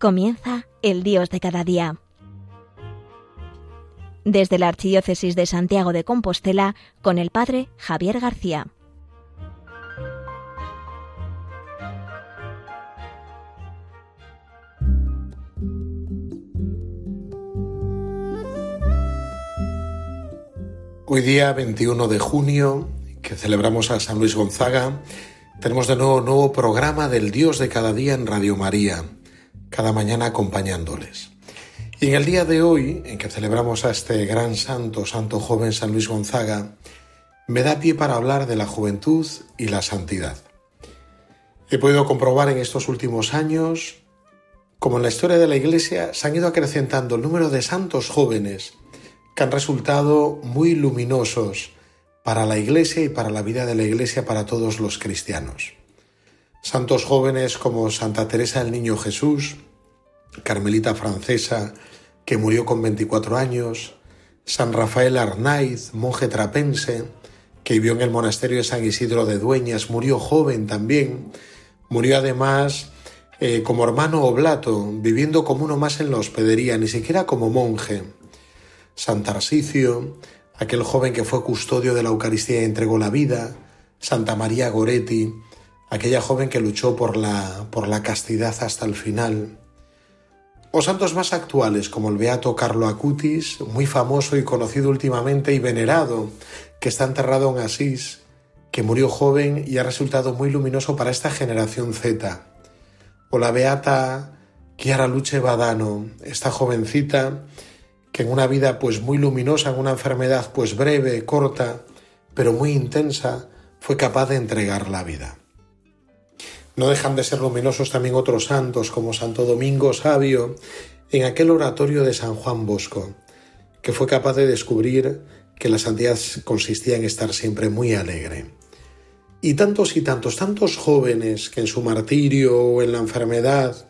Comienza el Dios de cada día. Desde la Archidiócesis de Santiago de Compostela, con el Padre Javier García. Hoy día 21 de junio, que celebramos a San Luis Gonzaga, tenemos de nuevo un nuevo programa del Dios de cada día en Radio María cada mañana acompañándoles. Y en el día de hoy, en que celebramos a este gran santo, santo joven San Luis Gonzaga, me da pie para hablar de la juventud y la santidad. He podido comprobar en estos últimos años como en la historia de la Iglesia se han ido acrecentando el número de santos jóvenes que han resultado muy luminosos para la Iglesia y para la vida de la Iglesia para todos los cristianos. Santos jóvenes como Santa Teresa del Niño Jesús, carmelita francesa que murió con 24 años, San Rafael Arnaiz, monje trapense, que vivió en el monasterio de San Isidro de Dueñas, murió joven también, murió además eh, como hermano oblato, viviendo como uno más en la hospedería, ni siquiera como monje. San Tarsicio, aquel joven que fue custodio de la Eucaristía y entregó la vida, Santa María Goretti, aquella joven que luchó por la, por la castidad hasta el final. O santos más actuales como el beato Carlo Acutis, muy famoso y conocido últimamente y venerado, que está enterrado en Asís, que murió joven y ha resultado muy luminoso para esta generación Z. O la beata Chiara Luce Badano, esta jovencita que en una vida pues muy luminosa, en una enfermedad pues breve, corta, pero muy intensa, fue capaz de entregar la vida. No dejan de ser luminosos también otros santos como Santo Domingo Sabio en aquel oratorio de San Juan Bosco, que fue capaz de descubrir que la santidad consistía en estar siempre muy alegre. Y tantos y tantos, tantos jóvenes que en su martirio o en la enfermedad,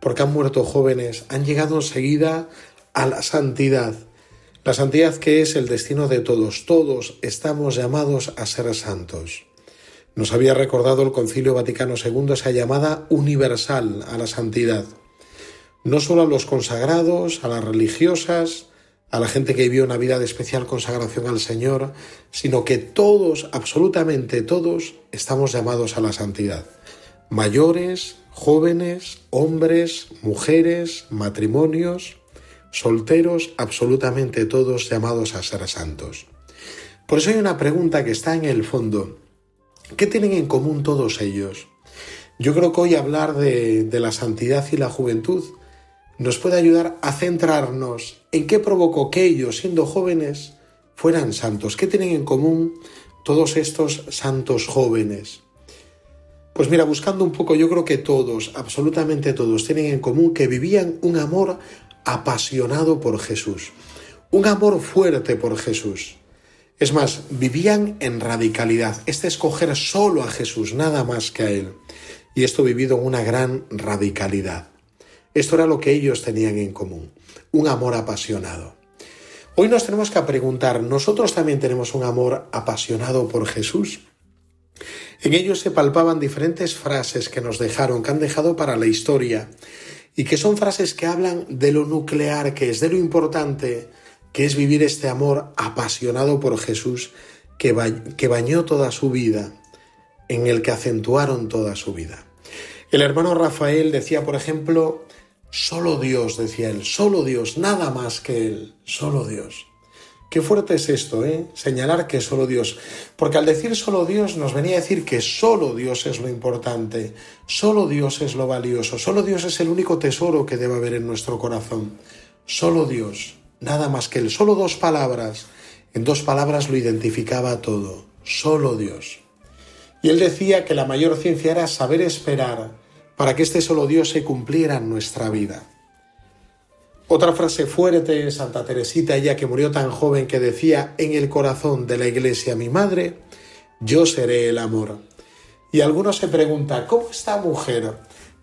porque han muerto jóvenes, han llegado enseguida a la santidad. La santidad que es el destino de todos. Todos estamos llamados a ser santos. Nos había recordado el Concilio Vaticano II esa llamada universal a la santidad. No solo a los consagrados, a las religiosas, a la gente que vivió una vida de especial consagración al Señor, sino que todos, absolutamente todos, estamos llamados a la santidad. Mayores, jóvenes, hombres, mujeres, matrimonios, solteros, absolutamente todos llamados a ser santos. Por eso hay una pregunta que está en el fondo. ¿Qué tienen en común todos ellos? Yo creo que hoy hablar de, la santidad y la juventud nos puede ayudar a centrarnos en qué provocó que ellos, siendo jóvenes, fueran santos. ¿Qué tienen en común todos estos santos jóvenes? Pues mira, buscando un poco, yo creo que todos, absolutamente todos, tienen en común que vivían un amor apasionado por Jesús, un amor fuerte por Jesús. Es más, vivían en radicalidad. Este escoger solo a Jesús, nada más que a Él. Y esto vivido en una gran radicalidad. Esto era lo que ellos tenían en común, un amor apasionado. Hoy nos tenemos que preguntar, ¿nosotros también tenemos un amor apasionado por Jesús? En ellos se palpaban diferentes frases que nos dejaron, que han dejado para la historia, y que son frases que hablan de lo nuclear que es, de lo importante que es vivir este amor apasionado por Jesús que, que bañó toda su vida, en el que acentuaron toda su vida. El hermano Rafael decía, por ejemplo, solo Dios, decía él, solo Dios, nada más que Él, solo Dios. Qué fuerte es esto, ¿eh? Señalar que solo Dios. Porque al decir solo Dios nos venía a decir que solo Dios es lo importante, solo Dios es lo valioso, solo Dios es el único tesoro que debe haber en nuestro corazón. Solo Dios nada más que él, solo dos palabras. En dos palabras lo identificaba todo, solo Dios. Y él decía que la mayor ciencia era saber esperar para que este solo Dios se cumpliera en nuestra vida. Otra frase fuerte, Santa Teresita, ella que murió tan joven, que decía, en el corazón de la iglesia mi madre, yo seré el amor. Y alguno se pregunta, ¿cómo esta mujer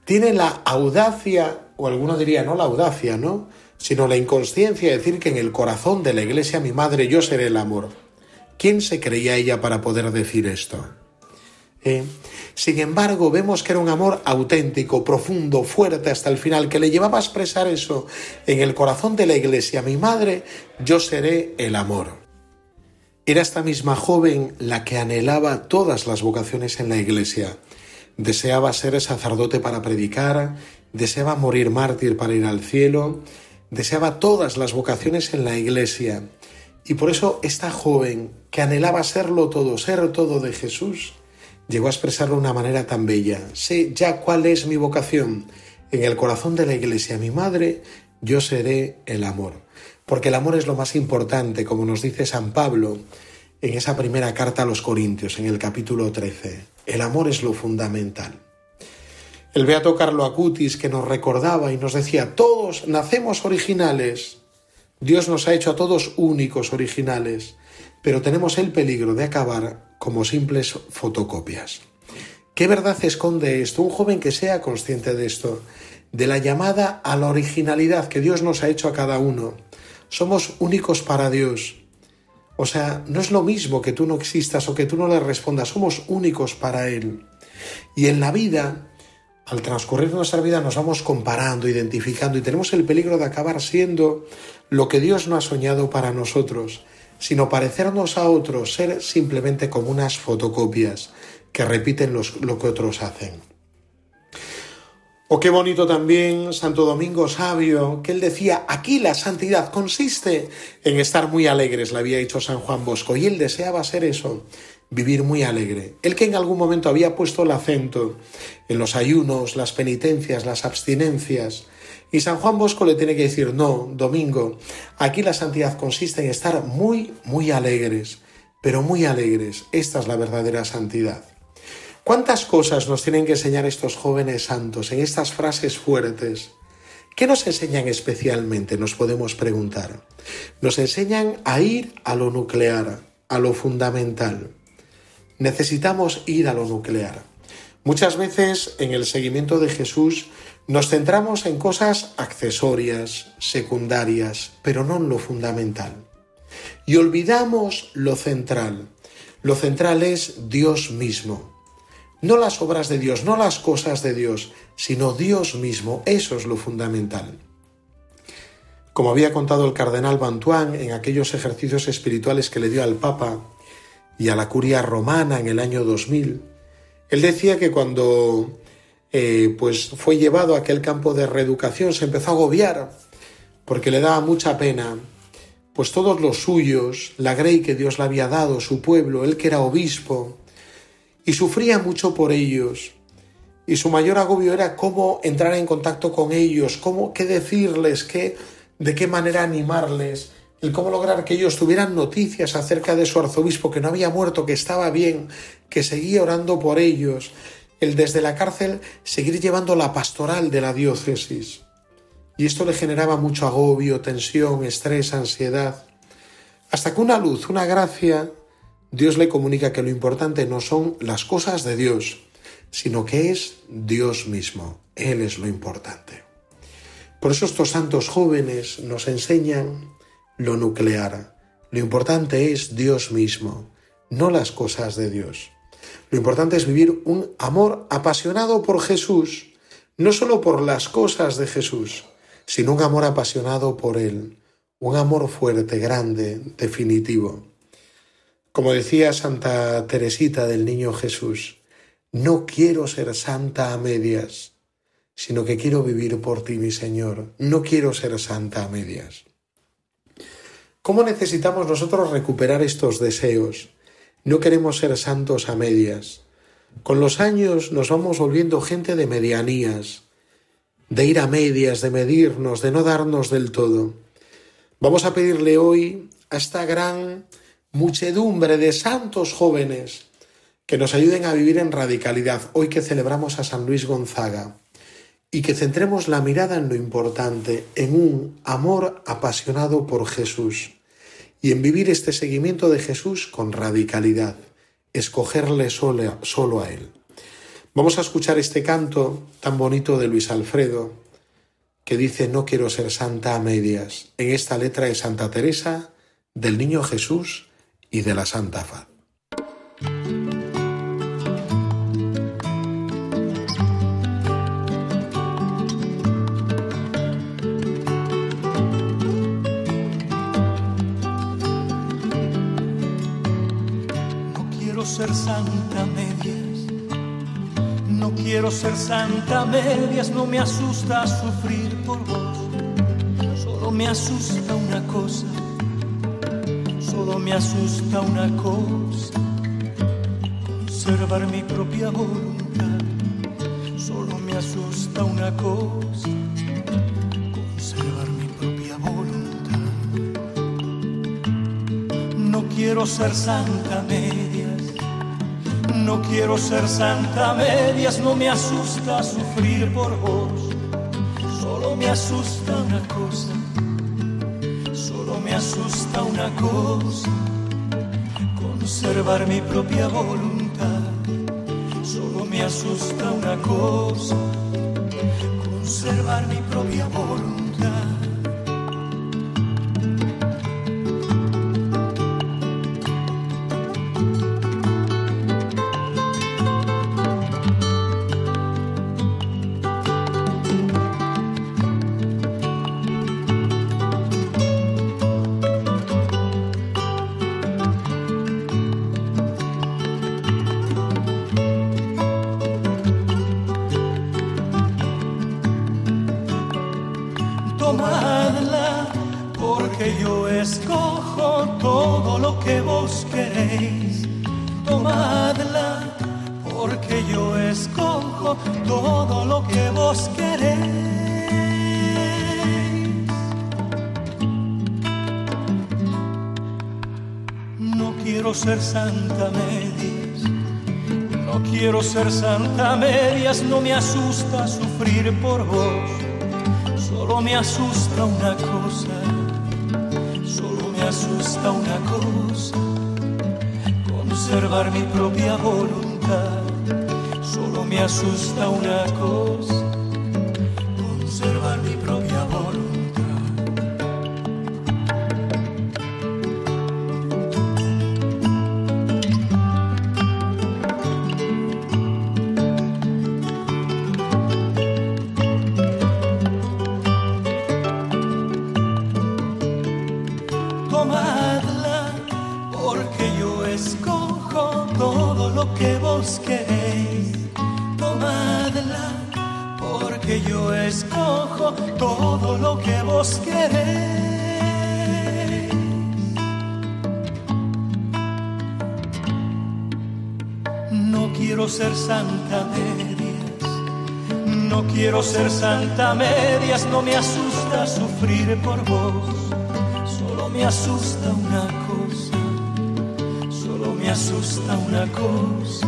tiene la audacia, o alguno diría, no la audacia, ¿no? Sino la inconsciencia de decir que en el corazón de la iglesia mi madre yo seré el amor. ¿Quién se creía ella para poder decir esto? ¿eh? Sin embargo, vemos que era un amor auténtico, profundo, fuerte hasta el final, que le llevaba a expresar eso en el corazón de la iglesia. Mi madre, yo seré el amor. Era esta misma joven la que anhelaba todas las vocaciones en la iglesia. Deseaba ser sacerdote para predicar, deseaba morir mártir para ir al cielo, deseaba todas las vocaciones en la iglesia. Y por eso esta joven que anhelaba serlo todo, ser todo de Jesús, llegó a expresarlo de una manera tan bella. Sé ya cuál es mi vocación. En el corazón de la iglesia, mi madre, yo seré el amor. Porque el amor es lo más importante, como nos dice San Pablo en esa primera carta a los Corintios, en el capítulo 13. El amor es lo fundamental. El Beato Carlo Acutis que nos recordaba y nos decía, todos nacemos originales. Dios nos ha hecho a todos únicos, originales, pero tenemos el peligro de acabar como simples fotocopias. ¿Qué verdad esconde esto? Un joven que sea consciente de esto, de la llamada a la originalidad que Dios nos ha hecho a cada uno. Somos únicos para Dios. O sea, no es lo mismo que tú no existas o que tú no le respondas, somos únicos para Él. Y en la vida, al transcurrir nuestra vida, nos vamos comparando, identificando y tenemos el peligro de acabar siendo lo que Dios no ha soñado para nosotros sino parecernos a otros, ser simplemente como unas fotocopias que repiten lo que otros hacen. O qué bonito también Santo Domingo Sabio, que él decía, aquí la santidad consiste en estar muy alegres, le había dicho San Juan Bosco, y él deseaba ser eso, vivir muy alegre. Él que en algún momento había puesto el acento en los ayunos, las penitencias, las abstinencias, y San Juan Bosco le tiene que decir, no, Domingo, aquí la santidad consiste en estar muy, muy alegres, pero muy alegres. Esta es la verdadera santidad. ¿Cuántas cosas nos tienen que enseñar estos jóvenes santos en estas frases fuertes? ¿Qué nos enseñan especialmente? Nos podemos preguntar. Nos enseñan a ir a lo nuclear, a lo fundamental. Necesitamos ir a lo nuclear. Muchas veces en el seguimiento de Jesús nos centramos en cosas accesorias, secundarias, pero no en lo fundamental. Y olvidamos lo central. Lo central es Dios mismo. No las obras de Dios, no las cosas de Dios, sino Dios mismo. Eso es lo fundamental. Como había contado el cardenal Bantuán en aquellos ejercicios espirituales que le dio al Papa y a la curia romana en el año 2000, él decía que cuando eh, pues fue llevado a aquel campo de reeducación, se empezó a agobiar porque le daba mucha pena, pues todos los suyos, la grey que Dios le había dado, su pueblo, él que era obispo, y sufría mucho por ellos. Y su mayor agobio era cómo entrar en contacto con ellos, cómo, qué decirles, qué, de qué manera animarles, el cómo lograr que ellos tuvieran noticias acerca de su arzobispo, que no había muerto, que estaba bien, que seguía orando por ellos, el desde la cárcel seguir llevando la pastoral de la diócesis. Y esto le generaba mucho agobio, tensión, estrés, ansiedad. Hasta que una luz, una gracia, Dios le comunica que lo importante no son las cosas de Dios, sino que es Dios mismo. Él es lo importante. Por eso estos santos jóvenes nos enseñan lo nuclear. Lo importante es Dios mismo, no las cosas de Dios. Lo importante es vivir un amor apasionado por Jesús, no solo por las cosas de Jesús, sino un amor apasionado por Él, un amor fuerte, grande, definitivo. Como decía Santa Teresita del Niño Jesús, no quiero ser santa a medias, sino que quiero vivir por ti, mi Señor. No quiero ser santa a medias. ¿Cómo necesitamos nosotros recuperar estos deseos? No queremos ser santos a medias. Con los años nos vamos volviendo gente de medianías, de ir a medias, de medirnos, de no darnos del todo. Vamos a pedirle hoy a esta gran muchedumbre de santos jóvenes que nos ayuden a vivir en radicalidad, hoy que celebramos a San Luis Gonzaga, y que centremos la mirada en lo importante, en un amor apasionado por Jesús y en vivir este seguimiento de Jesús con radicalidad, escogerle solo, a Él. Vamos a escuchar este canto tan bonito de Luis Alfredo, que dice No quiero ser santa a medias, en esta letra de Santa Teresa, del Niño Jesús y de la Santa Faz. Santa medias. No quiero ser santa medias, no me asusta sufrir por vos. Solo me asusta una cosa, solo me asusta una cosa. Conservar mi propia voluntad, solo me asusta una cosa. Conservar mi propia voluntad. No quiero ser santa medias, no quiero ser santa medias, no me asusta sufrir por vos, solo me asusta una cosa, solo me asusta una cosa, conservar mi propia voluntad, solo me asusta una cosa, conservar mi propia voluntad. Ser santa medias, no quiero ser santa medias, no me asusta sufrir por vos. Solo me asusta una cosa, solo me asusta una cosa, conservar mi propia voluntad. Solo me asusta una cosa, porque yo escojo todo lo que vos queréis. No quiero ser santa medias, no quiero ser santa medias, no me asusta sufrir por vos solo me asusta una cosa, solo me asusta una cosa,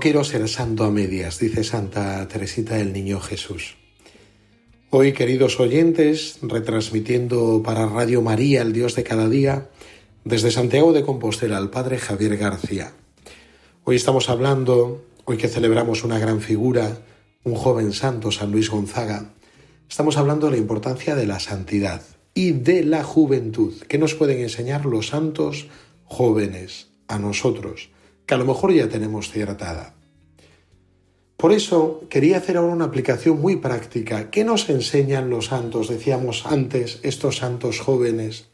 Quiero ser santo a medias, dice Santa Teresita del Niño Jesús. Hoy, queridos oyentes, retransmitiendo para Radio María, el Dios de cada día, desde Santiago de Compostela, al Padre Javier García. Hoy estamos hablando, hoy que celebramos una gran figura, un joven santo, San Luis Gonzaga, estamos hablando de la importancia de la santidad y de la juventud. ¿Qué nos pueden enseñar los santos jóvenes a nosotros? Que a lo mejor ya tenemos cierta. Por eso quería hacer ahora una aplicación muy práctica. ¿Qué nos enseñan los santos? Decíamos antes, estos santos jóvenes.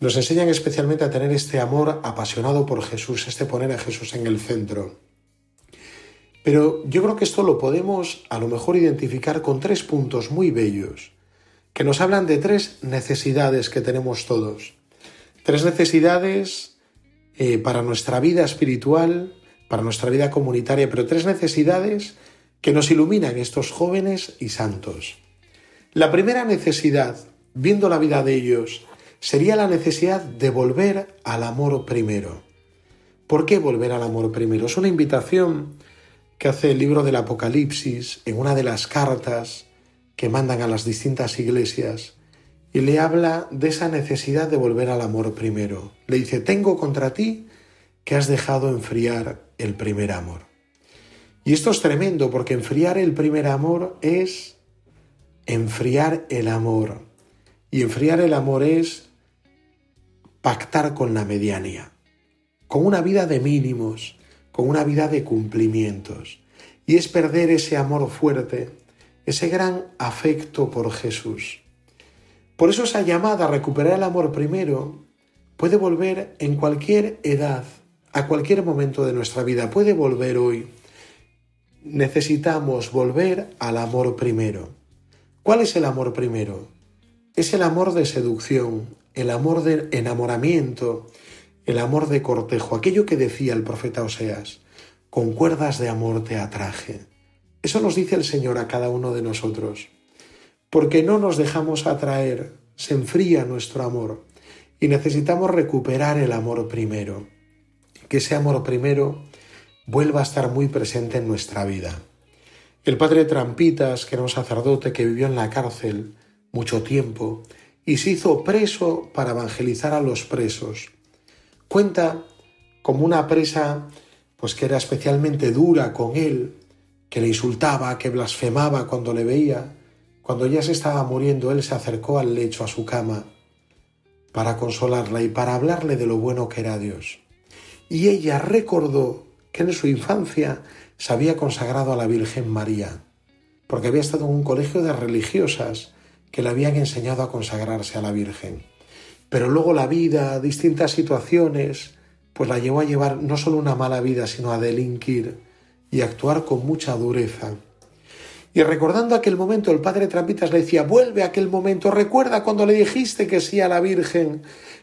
Nos enseñan especialmente a tener este amor apasionado por Jesús, este poner a Jesús en el centro. Pero yo creo que esto lo podemos a lo mejor identificar con tres puntos muy bellos, que nos hablan de tres necesidades que tenemos todos. Tres necesidades eh, para nuestra vida espiritual, para nuestra vida comunitaria, pero tres necesidades que nos iluminan estos jóvenes y santos. La primera necesidad, viendo la vida de ellos, sería la necesidad de volver al amor primero. ¿Por qué volver al amor primero? Es una invitación que hace el libro del Apocalipsis en una de las cartas que mandan a las distintas iglesias y le habla de esa necesidad de volver al amor primero. Le dice, tengo contra ti que has dejado enfriar el primer amor. Y esto es tremendo porque enfriar el primer amor es enfriar el amor. Y enfriar el amor es pactar con la medianía, con una vida de mínimos, con una vida de cumplimientos. Y es perder ese amor fuerte, ese gran afecto por Jesús. Por eso esa llamada a recuperar el amor primero puede volver en cualquier edad, a cualquier momento de nuestra vida, puede volver hoy. Necesitamos volver al amor primero. ¿Cuál es el amor primero? Es el amor de seducción, el amor de enamoramiento, el amor de cortejo, aquello que decía el profeta Oseas, con cuerdas de amor te atraje. Eso nos dice el Señor a cada uno de nosotros. Porque no nos dejamos atraer, se enfría nuestro amor y necesitamos recuperar el amor primero que ese amor primero vuelva a estar muy presente en nuestra vida. El padre Trampitas, que era un sacerdote que vivió en la cárcel mucho tiempo y se hizo preso para evangelizar a los presos, cuenta como una presa pues que era especialmente dura con él, que le insultaba, que blasfemaba cuando le veía, cuando ya se estaba muriendo, él se acercó al lecho, a su cama, para consolarla y para hablarle de lo bueno que era Dios y ella recordó que en su infancia se había consagrado a la Virgen María, porque había estado en un colegio de religiosas que le habían enseñado a consagrarse a la Virgen. Pero luego la vida, distintas situaciones, pues la llevó a llevar no solo una mala vida, sino a delinquir y actuar con mucha dureza. Y recordando aquel momento, el padre Trampitas le decía, vuelve a aquel momento, recuerda cuando le dijiste que sí a la Virgen,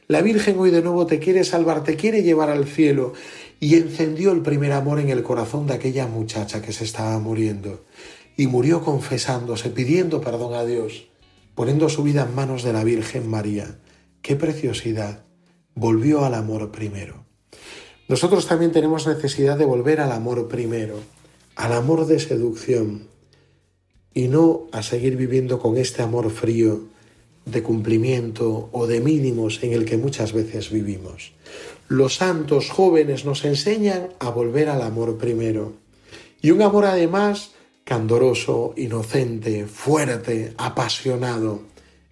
la Virgen hoy de nuevo te quiere salvar, te quiere llevar al cielo. Y encendió el primer amor en el corazón de aquella muchacha que se estaba muriendo. Y murió confesándose, pidiendo perdón a Dios, poniendo su vida en manos de la Virgen María. ¡Qué preciosidad! Volvió al amor primero. Nosotros también tenemos necesidad de volver al amor primero, al amor de seducción, y no a seguir viviendo con este amor frío de cumplimiento o de mínimos en el que muchas veces vivimos. Los santos jóvenes nos enseñan a volver al amor primero. Y un amor además candoroso, inocente, fuerte, apasionado.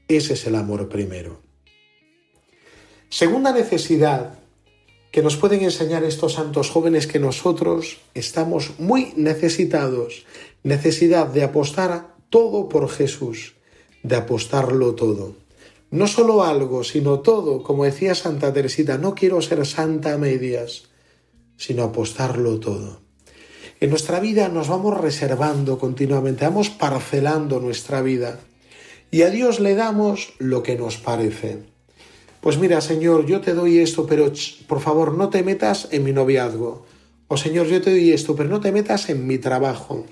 Ese es el amor primero. Segunda necesidad que nos pueden enseñar estos santos jóvenes que nosotros estamos muy necesitados, necesidad de apostar todo por Jesús de apostarlo todo. No solo algo, sino todo, como decía Santa Teresita, no quiero ser santa a medias, sino apostarlo todo. En nuestra vida nos vamos reservando continuamente, vamos parcelando nuestra vida y a Dios le damos lo que nos parece. Pues mira, Señor, yo te doy esto, pero por favor no te metas en mi noviazgo. O Señor, yo te doy esto, pero no te metas en mi trabajo.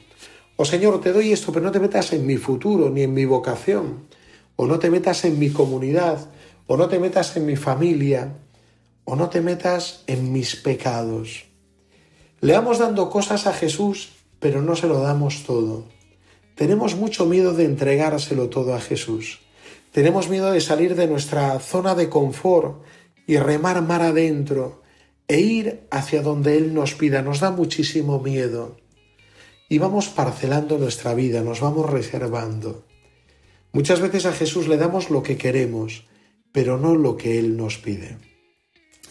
O Señor, te doy esto, pero no te metas en mi futuro ni en mi vocación. O no te metas en mi comunidad. O no te metas en mi familia. O no te metas en mis pecados. Le vamos dando cosas a Jesús, pero no se lo damos todo. Tenemos mucho miedo de entregárselo todo a Jesús. Tenemos miedo de salir de nuestra zona de confort y remar mar adentro e ir hacia donde Él nos pida. Nos da muchísimo miedo y vamos parcelando nuestra vida, nos vamos reservando. Muchas veces a Jesús le damos lo que queremos, pero no lo que Él nos pide.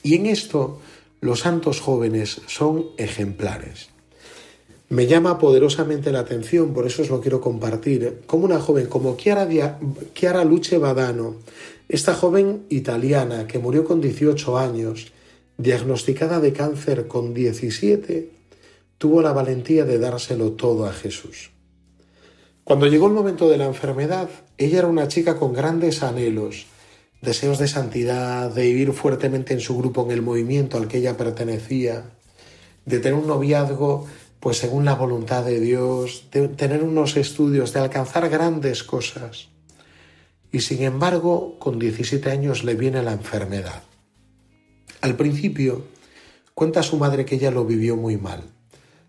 Y en esto los santos jóvenes son ejemplares. Me llama poderosamente la atención, por eso os lo quiero compartir, como una joven como Chiara, Chiara Luce Badano, esta joven italiana que murió con 18 años, diagnosticada de cáncer con 17, tuvo la valentía de dárselo todo a Jesús. Cuando llegó el momento de la enfermedad, ella era una chica con grandes anhelos, deseos de santidad, de vivir fuertemente en su grupo, en el movimiento al que ella pertenecía, de tener un noviazgo pues según la voluntad de Dios, de tener unos estudios, de alcanzar grandes cosas. Y sin embargo, con 17 años le viene la enfermedad. Al principio, cuenta su madre que ella lo vivió muy mal,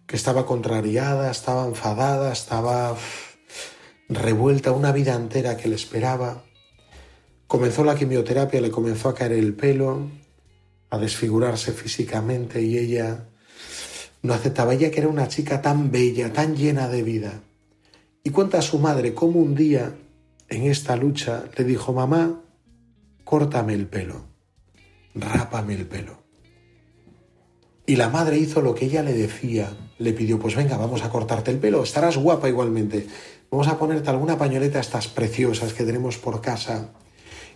que estaba contrariada, estaba enfadada, estaba revuelta una vida entera que le esperaba. Comenzó la quimioterapia, le comenzó a caer el pelo, a desfigurarse físicamente y ella no aceptaba. Ella que era una chica tan bella, tan llena de vida. Y cuenta a su madre cómo un día en esta lucha le dijo, mamá, córtame el pelo, rápame el pelo. Y la madre hizo lo que ella le decía, le pidió, pues venga, vamos a cortarte el pelo, estarás guapa igualmente, vamos a ponerte alguna pañoleta estas preciosas que tenemos por casa.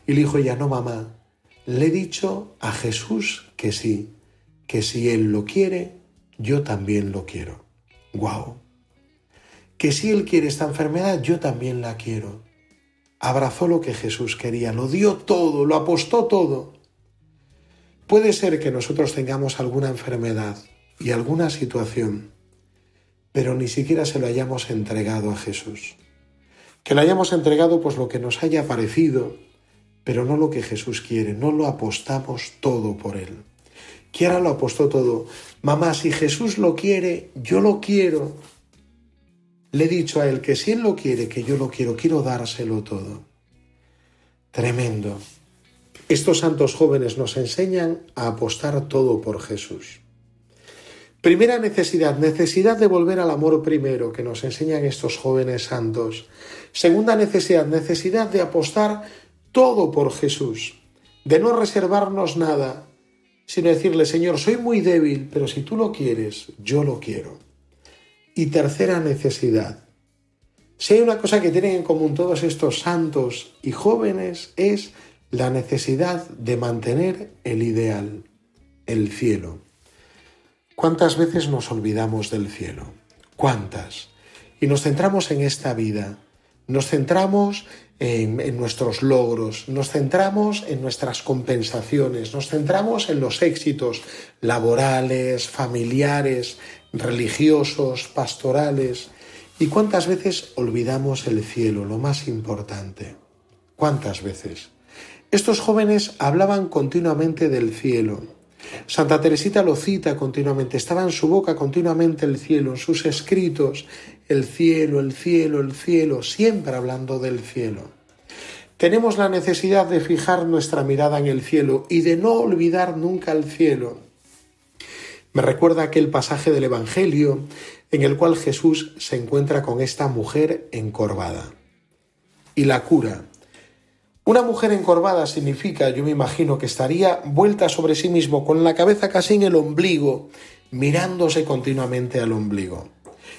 Y le dijo ella, no mamá, le he dicho a Jesús que sí, que si Él lo quiere, yo también lo quiero. ¡Guau! Que si Él quiere esta enfermedad, yo también la quiero. Abrazó lo que Jesús quería, lo dio todo, lo apostó todo. Puede ser que nosotros tengamos alguna enfermedad y alguna situación, pero ni siquiera se lo hayamos entregado a Jesús. Que lo hayamos entregado pues lo que nos haya parecido, pero no lo que Jesús quiere, no lo apostamos todo por Él. Quiera lo apostó todo. Mamá, si Jesús lo quiere, yo lo quiero. Le he dicho a él que si él lo quiere, que yo lo quiero, quiero dárselo todo. Tremendo. Estos santos jóvenes nos enseñan a apostar todo por Jesús. Primera necesidad, necesidad de volver al amor primero que nos enseñan estos jóvenes santos. Segunda necesidad, necesidad de apostar todo por Jesús, de no reservarnos nada, sino decirle, Señor, soy muy débil, pero si tú lo quieres, yo lo quiero. Y tercera necesidad. Si hay una cosa que tienen en común todos estos santos y jóvenes es la necesidad de mantener el ideal, el cielo. ¿Cuántas veces nos olvidamos del cielo? ¿Cuántas? Y nos centramos en esta vida, nos centramos en, nuestros logros, nos centramos en nuestras compensaciones, nos centramos en los éxitos laborales, familiares, religiosos, pastorales. ¿Y cuántas veces olvidamos el cielo, lo más importante? ¿Cuántas veces? Estos jóvenes hablaban continuamente del cielo. Santa Teresita lo cita continuamente, estaba en su boca continuamente el cielo, en sus escritos, el cielo, el cielo, el cielo, siempre hablando del cielo. Tenemos la necesidad de fijar nuestra mirada en el cielo y de no olvidar nunca el cielo. Me recuerda aquel pasaje del Evangelio en el cual Jesús se encuentra con esta mujer encorvada y la cura. Una mujer encorvada significa, yo me imagino, que estaría vuelta sobre sí mismo, con la cabeza casi en el ombligo, mirándose continuamente al ombligo.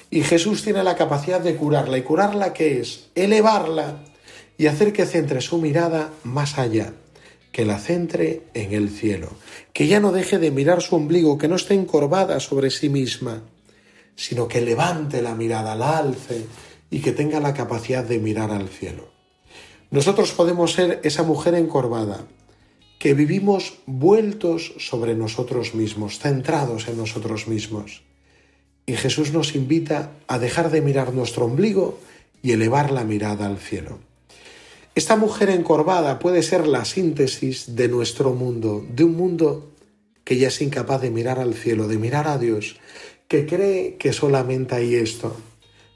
Y Jesús tiene la capacidad de curarla. ¿Y curarla qué es? Elevarla y hacer que centre su mirada más allá, que la centre en el cielo, que ya no deje de mirar su ombligo, que no esté encorvada sobre sí misma, sino que levante la mirada, la alce y que tenga la capacidad de mirar al cielo. Nosotros podemos ser esa mujer encorvada, que vivimos vueltos sobre nosotros mismos, centrados en nosotros mismos y Jesús nos invita a dejar de mirar nuestro ombligo y elevar la mirada al cielo. Esta mujer encorvada puede ser la síntesis de nuestro mundo, de un mundo que ya es incapaz de mirar al cielo, de mirar a Dios, que cree que solamente hay esto,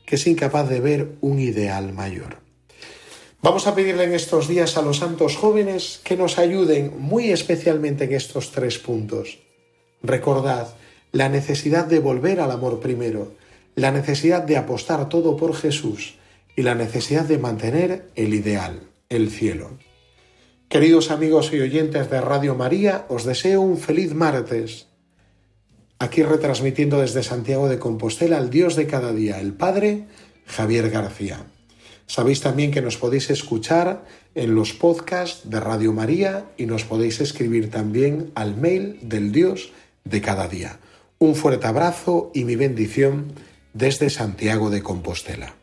que es incapaz de ver un ideal mayor. Vamos a pedirle en estos días a los santos jóvenes que nos ayuden muy especialmente en estos tres puntos. Recordad, la necesidad de volver al amor primero, la necesidad de apostar todo por Jesús y la necesidad de mantener el ideal, el cielo. Queridos amigos y oyentes de Radio María, os deseo un feliz martes. Aquí retransmitiendo desde Santiago de Compostela al Dios de cada día, el Padre Javier García. Sabéis también que nos podéis escuchar en los podcasts de Radio María y nos podéis escribir también al mail del Dios de cada día. Un fuerte abrazo y mi bendición desde Santiago de Compostela.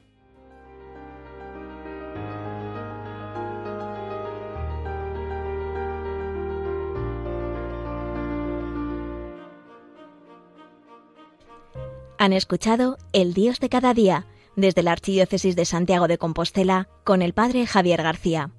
Han escuchado El Dios de cada día desde la Archidiócesis de Santiago de Compostela con el Padre Javier García.